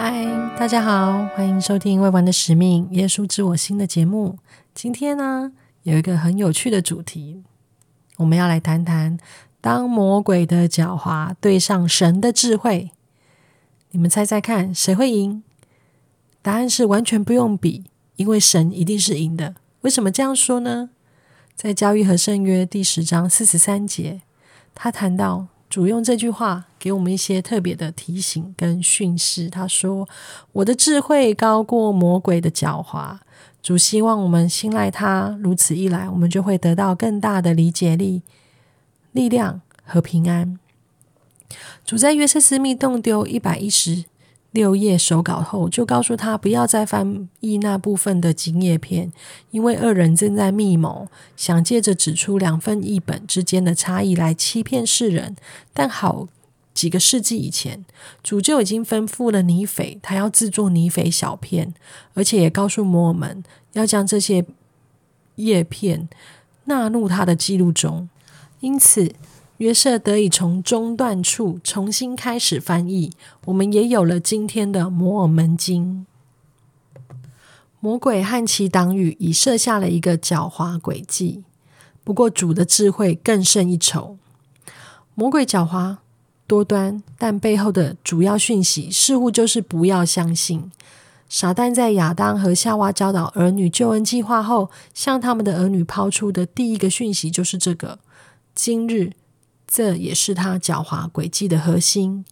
嗨大家好，欢迎收听《未完的使命》耶稣知我心的节目。今天呢，有一个很有趣的主题，我们要来谈谈当魔鬼的狡猾对上神的智慧，你们猜猜看，谁会赢？答案是完全不用比，因为神一定是赢的。为什么这样说呢？在《教育和圣约》第十章四十三节，他谈到。主用这句话给我们一些特别的提醒跟训示。他说：“我的智慧高过魔鬼的狡猾。”主希望我们信赖他，如此一来，我们就会得到更大的理解力、力量和平安。主在约瑟斯密洞丢一百一十。六页手稿后，就告诉他不要再翻译那部分的经页片，因为二人正在密谋，想借着指出两份译本之间的差异来欺骗世人。但好几个世纪以前，主就已经吩咐了尼斐，他要制作尼斐小片，而且也告诉摩尔门要将这些叶片纳入他的记录中。因此。约瑟得以从中断处重新开始翻译，我们也有了今天的摩尔门经。魔鬼和其党羽已设下了一个狡猾诡计，不过主的智慧更胜一筹。魔鬼狡猾多端，但背后的主要讯息似乎就是不要相信。傻蛋在亚当和夏娃教导儿女救恩计划后，向他们的儿女抛出的第一个讯息就是这个：今日。这也是他狡猾诡计的核心。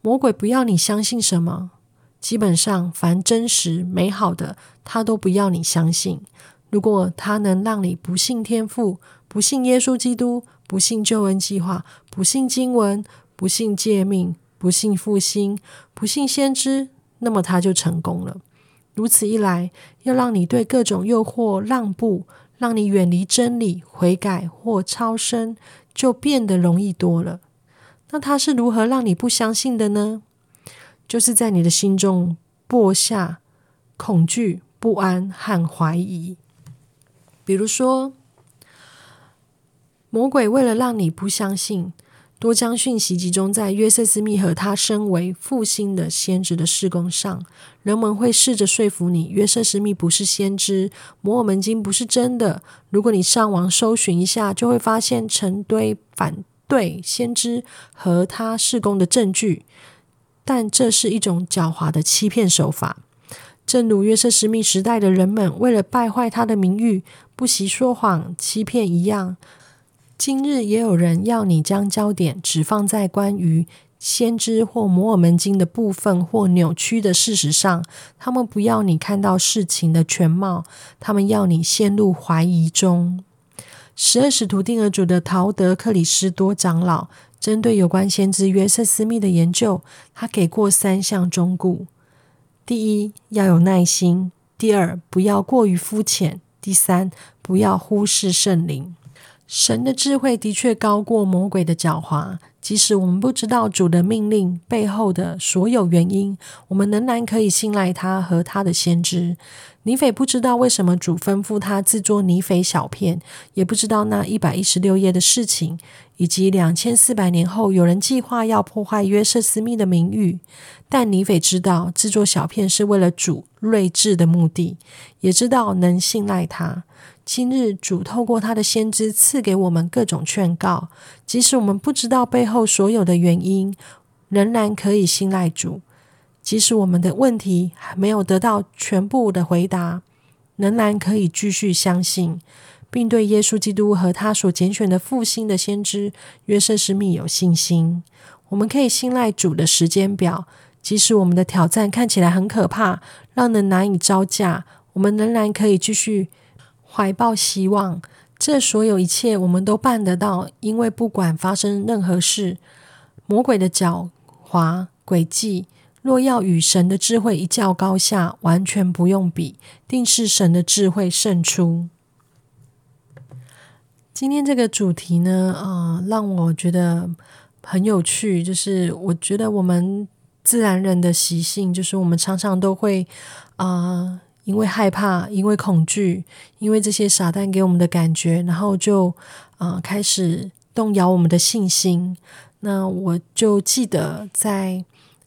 魔鬼不要你相信什么，基本上凡真实美好的，他都不要你相信。如果他能让你不信天赋，不信耶稣基督，不信救恩计划，不信经文，不信诫命，不信复兴，不信先知，那么他就成功了。如此一来，要让你对各种诱惑让步，让你远离真理、悔改或超生。就变得容易多了。那他是如何让你不相信的呢？就是在你的心中播下恐惧、不安和怀疑。比如说，魔鬼为了让你不相信。多将讯息集中在约瑟斯密和他身为复兴的先知的事工上，人们会试着说服你，约瑟斯密不是先知，摩尔门经不是真的。如果你上网搜寻一下，就会发现成堆反对先知和他事工的证据。但这是一种狡猾的欺骗手法，正如约瑟斯密时代的人们为了败坏他的名誉，不惜说谎欺骗一样。今日也有人要你将焦点只放在关于先知或摩尔门经的部分或扭曲的事实上，他们不要你看到事情的全貌，他们要你陷入怀疑中。十二使徒定额主的陶德克里斯多长老针对有关先知约瑟斯密的研究，他给过三项忠告：第一，要有耐心；第二，不要过于肤浅；第三，不要忽视圣灵。神的智慧的确高过魔鬼的狡猾。即使我们不知道主的命令背后的所有原因，我们仍然可以信赖他和他的先知。尼斐不知道为什么主吩咐他制作尼斐小片，也不知道那一百一十六页的事情，以及两千四百年后有人计划要破坏约瑟斯密的名誉。但尼斐知道制作小片是为了主睿智的目的，也知道能信赖他。今日主透过他的先知赐给我们各种劝告，即使我们不知道背后所有的原因，仍然可以信赖主。即使我们的问题还没有得到全部的回答，仍然可以继续相信，并对耶稣基督和他所拣选的复兴的先知约瑟斯密有信心。我们可以信赖主的时间表，即使我们的挑战看起来很可怕，让人难以招架，我们仍然可以继续。怀抱希望，这所有一切我们都办得到，因为不管发生任何事，魔鬼的狡猾诡计，若要与神的智慧一较高下，完全不用比，定是神的智慧胜出。今天这个主题呢，呃，让我觉得很有趣，就是我觉得我们自然人的习性，就是我们常常都会啊。因为害怕，因为恐惧，因为这些撒旦给我们的感觉，然后就啊开始动摇我们的信心。那我就记得在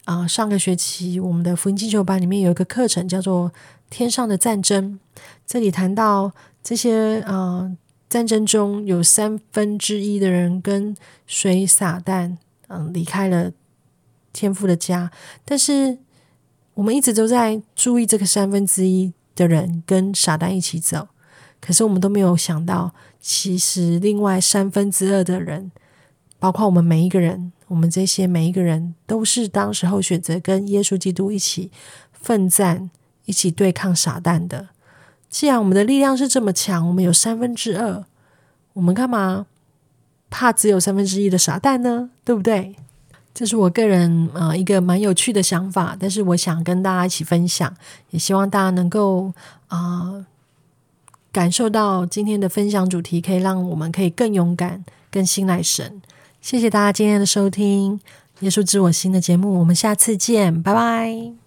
啊，上个学期我们的福音进修班里面有一个课程叫做《天上的战争》，这里谈到这些啊战争中有三分之一的人跟随撒旦嗯离开了天父的家，但是我们一直都在注意这个三分之一的人跟撒旦一起走，可是我们都没有想到，其实另外三分之二的人，包括我们每一个人。我们这些每一个人都是当时候选择跟耶稣基督一起奋战、一起对抗撒旦的。既然我们的力量是这么强，我们有三分之二，我们干嘛怕只有三分之一的撒旦呢？对不对？这是我个人呃一个蛮有趣的想法，但是我想跟大家一起分享，也希望大家能够啊感受到今天的分享主题，可以让我们可以更勇敢、更信赖神。谢谢大家今天的收听，《耶稣知我心》的节目，我们下次见，拜拜。